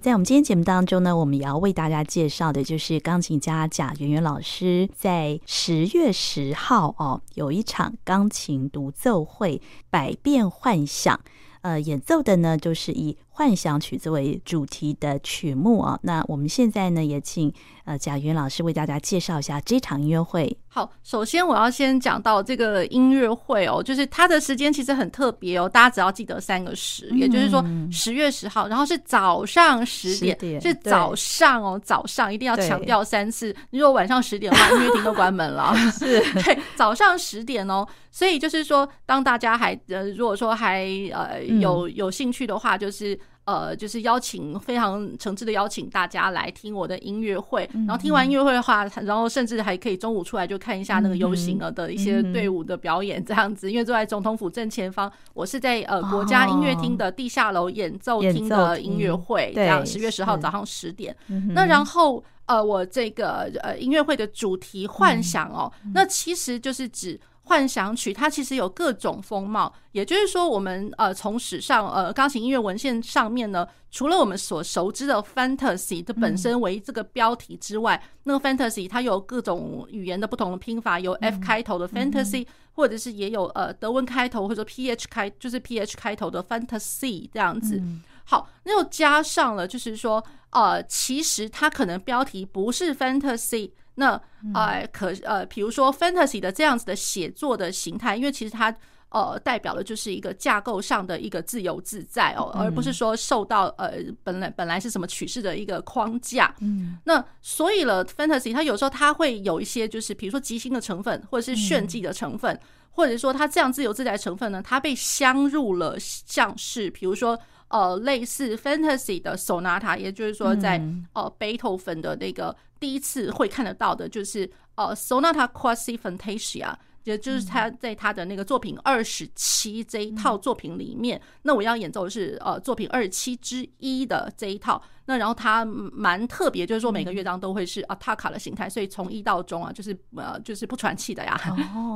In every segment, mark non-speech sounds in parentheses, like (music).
在我们今天节目当中呢，我们也要为大家介绍的就是钢琴家贾圆圆老师在十月十号哦，有一场钢琴独奏会《百变幻想》，呃，演奏的呢就是以幻想曲作为主题的曲目啊。那我们现在呢也请呃贾云老师为大家介绍一下这场音乐会。好，首先我要先讲到这个音乐会哦，就是它的时间其实很特别哦，大家只要记得三个十，嗯，也就是说十月十号，然后是早上十点，点，是早上哦，早上一定要强调三次。如果晚上十点的话，音乐厅都关门了。(laughs) 是，(laughs) 对，早上十点哦，所以就是说，当大家还呃，如果说还呃有有兴趣的话，就是。呃，就是邀请非常诚挚的邀请大家来听我的音乐会，然后听完音乐会的话，然后甚至还可以中午出来就看一下那个游行了的一些队伍的表演这样子。因为坐在总统府正前方，我是在呃国家音乐厅的地下楼演奏厅的音乐会，这样十月十号早上十点。那然后呃，我这个呃音乐会的主题幻想哦，那其实就是指。幻想曲它其实有各种风貌，也就是说，我们呃从史上呃钢琴音乐文献上面呢，除了我们所熟知的 fantasy 的本身为这个标题之外，嗯、那个 fantasy 它有各种语言的不同的拼法，有 F 开头的 fantasy，、嗯、或者是也有呃德文开头或者 PH 开就是 PH 开头的 fantasy 这样子。嗯、好，那又加上了就是说呃，其实它可能标题不是 fantasy。那呃，可呃，比如说 fantasy 的这样子的写作的形态，因为其实它呃代表的就是一个架构上的一个自由自在哦，而不是说受到呃本来本来是什么曲式的一个框架。嗯，那所以了 fantasy 它有时候它会有一些就是比如说即兴的成分，或者是炫技的成分，或者说它这样自由自在的成分呢，它被镶入了像是比如说。呃，类似 fantasy 的 sonata，也就是说在，在呃贝多芬的那个第一次会看得到的，就是呃 sonata quasi fantasia，也就是他在他的那个作品二十七这一套作品里面，那我要演奏的是呃作品二十七之一的这一套。那然后它蛮特别，就是说每个乐章都会是 attacca 的形态，所以从一到终啊，就是呃就是不喘气的呀。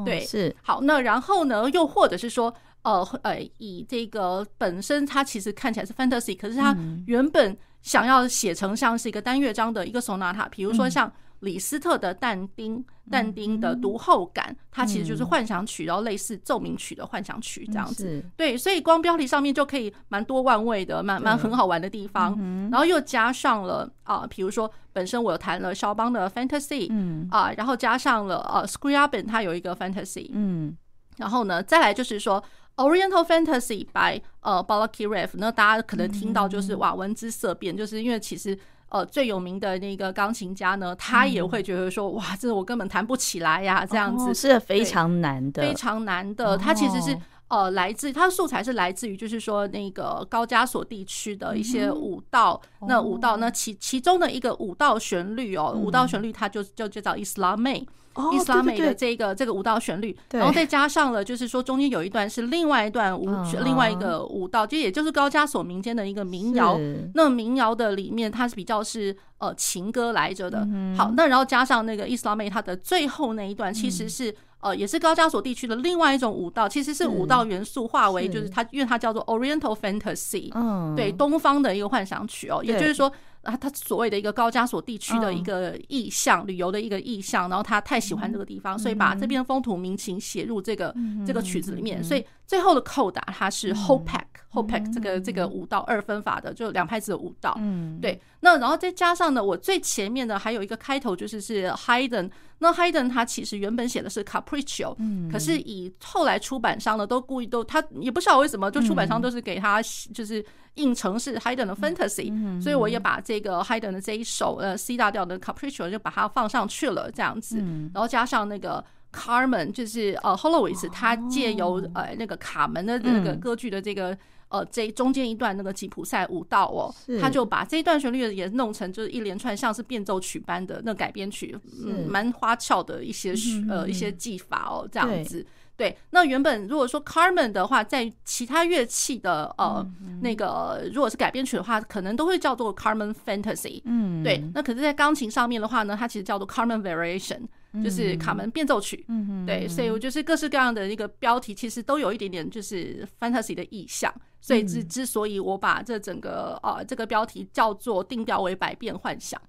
对，是好。那然后呢，又或者是说。呃呃，以这个本身它其实看起来是 fantasy，可是它原本想要写成像是一个单乐章的一个 sonata，比如说像李斯特的但丁，但丁的读后感，它其实就是幻想曲，然后类似奏鸣曲的幻想曲这样子。对，所以光标题上面就可以蛮多万位的，蛮蛮很好玩的地方。然后又加上了啊，比如说本身我有弹了肖邦的 fantasy，嗯。啊，然后加上了呃 Scriabin 它有一个 fantasy，嗯，然后呢再来就是说。Oriental Fantasy by 呃 Balakirev，那大家可能听到就是哇闻之色变，就是因为其实呃最有名的那个钢琴家呢，他也会觉得说哇，这我根本弹不起来呀，这样子是非常难的，非常难的。他其实是呃来自他的素材是来自于就是说那个高加索地区的一些舞蹈，那舞蹈那其其中的一个舞蹈旋律哦，舞蹈旋律它就就就叫 Islamey。伊斯兰美的这个这个舞蹈旋律，然后再加上了，就是说中间有一段是另外一段舞，另外一个舞蹈，就也就是高加索民间的一个民谣。那民谣的里面，它是比较是呃情歌来着的。好，那然后加上那个伊斯兰美，它的最后那一段其实是呃也是高加索地区的另外一种舞蹈，其实是舞蹈元素化为就是它，因为它叫做 Oriental Fantasy，对，东方的一个幻想曲哦，也就是说。啊，他所谓的一个高加索地区的一个意象，oh. 旅游的一个意象，然后他太喜欢这个地方，mm -hmm. 所以把这边风土民情写入这个、mm -hmm. 这个曲子里面，所以最后的扣打它是 whole pack。whole pack 这个这个舞蹈二分法的，就两拍子的舞蹈。嗯，对。那然后再加上呢，我最前面的还有一个开头，就是是 Haydn。那 Haydn 他其实原本写的是 Capriccio，嗯，可是以后来出版商呢都故意都他也不知道为什么，就出版商都是给他就是印成是 Haydn 的 Fantasy，嗯，所以我也把这个 Haydn 的这一首呃 C 大调的 Capriccio 就把它放上去了这样子，然后加上那个 Carmen，就是呃 Holloway，他借由呃那个卡门的那个歌剧的这个。呃，这中间一段那个吉普赛舞蹈哦，他就把这一段旋律也弄成就是一连串像是变奏曲般的那改编曲，嗯，蛮花俏的一些呃一些技法哦，这样子。对，那原本如果说 Carmen 的话，在其他乐器的呃那个如果是改编曲的话，可能都会叫做 Carmen Fantasy。嗯，对。那可是，在钢琴上面的话呢，它其实叫做 Carmen Variation。就是卡门变奏曲，嗯，对，所以我就是各式各样的一个标题，其实都有一点点就是 fantasy 的意象，所以之之所以我把这整个呃这个标题叫做定调为百变幻想。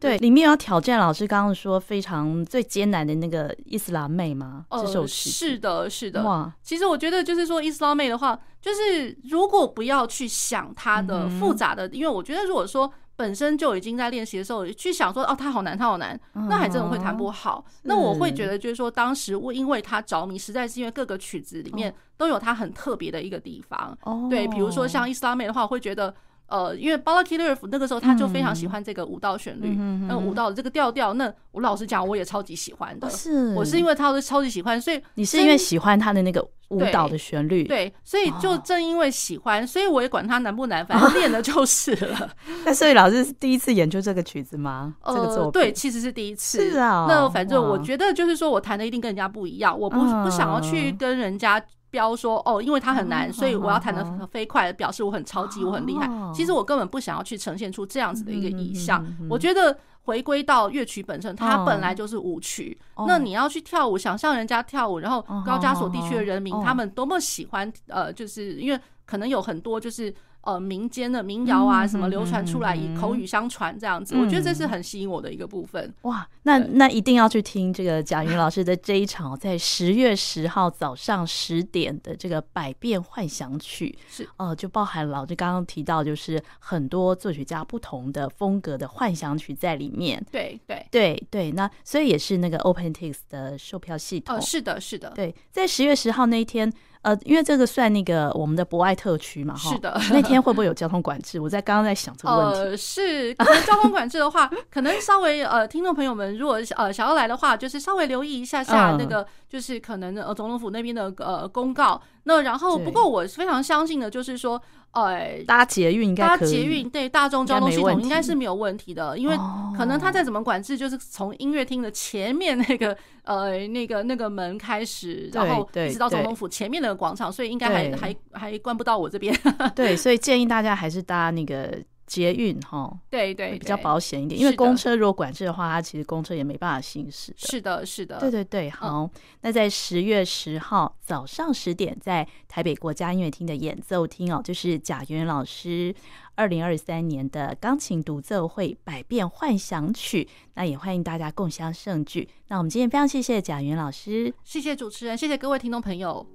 对，里面要挑战老师刚刚说非常最艰难的那个伊斯兰妹吗？这首诗是的，是的。哇，其实我觉得就是说伊斯兰妹的话，就是如果不要去想它的复杂的，因为我觉得如果说本身就已经在练习的时候去想说哦，它好难，它好难，那还真的会弹不好。那我会觉得就是说当时我因为他着迷，实在是因为各个曲子里面都有它很特别的一个地方。对，比如说像伊斯兰美的话，我会觉得。呃，因为 Balakirev 那个时候他就非常喜欢这个舞蹈旋律，那舞蹈的这个调调，那我老实讲，我也超级喜欢的。是，我是因为他是超级喜欢，所以你是因为喜欢他的那个舞蹈的旋律，对，所以就正因为喜欢，所以我也管他难不难，反正练了就是了。(laughs) 那所以老师是第一次研究这个曲子吗？这个作品对，其实是第一次。是啊，那反正我觉得就是说我弹的一定跟人家不一样，我不不想要去跟人家。标说哦，因为它很难，所以我要弹得飞快，表示我很超级，我很厉害。其实我根本不想要去呈现出这样子的一个意象。我觉得回归到乐曲本身，它本来就是舞曲。那你要去跳舞，想象人家跳舞，然后高加索地区的人民他们多么喜欢，呃，就是因为可能有很多就是。呃，民间的民谣啊，什么流传出来，以口语相传这样子，我觉得这是很吸引我的一个部分。哇，那那一定要去听这个贾云老师的这一场，在十月十号早上十点的这个百变幻想曲，是呃，就包含老师刚刚提到，就是很多作曲家不同的风格的幻想曲在里面。对对对对，那所以也是那个 OpenTix 的售票系统。哦，是的，是的。对，在十月十号那一天。呃，因为这个算那个我们的博爱特区嘛，哈，是的。那天会不会有交通管制？我在刚刚在想这个问题。呃，是，可能交通管制的话，(laughs) 可能稍微呃，听众朋友们如果呃想要来的话，就是稍微留意一下下那个，就是可能呃总统府那边的呃公告。那然后，不过我非常相信的，就是说，呃，搭捷运应该，搭捷运对大众交通系统应该是没有问题的，因为可能他再怎么管制，就是从音乐厅的前面那个 (laughs) 呃那个那个门开始，然后一直到总统府前面那个广场，所以应该还还还关不到我这边。(laughs) 对，所以建议大家还是搭那个。捷运哈，对对，比较保险一点，因为公车如果管制的话，它其实公车也没办法行驶。是的，是的，对对对。好，那在十月十号早上十点，在台北国家音乐厅的演奏厅哦，就是贾元老师二零二三年的钢琴独奏会《百变幻想曲》，那也欢迎大家共襄盛举。那我们今天非常谢谢贾元老师，谢谢主持人，谢谢各位听众朋友。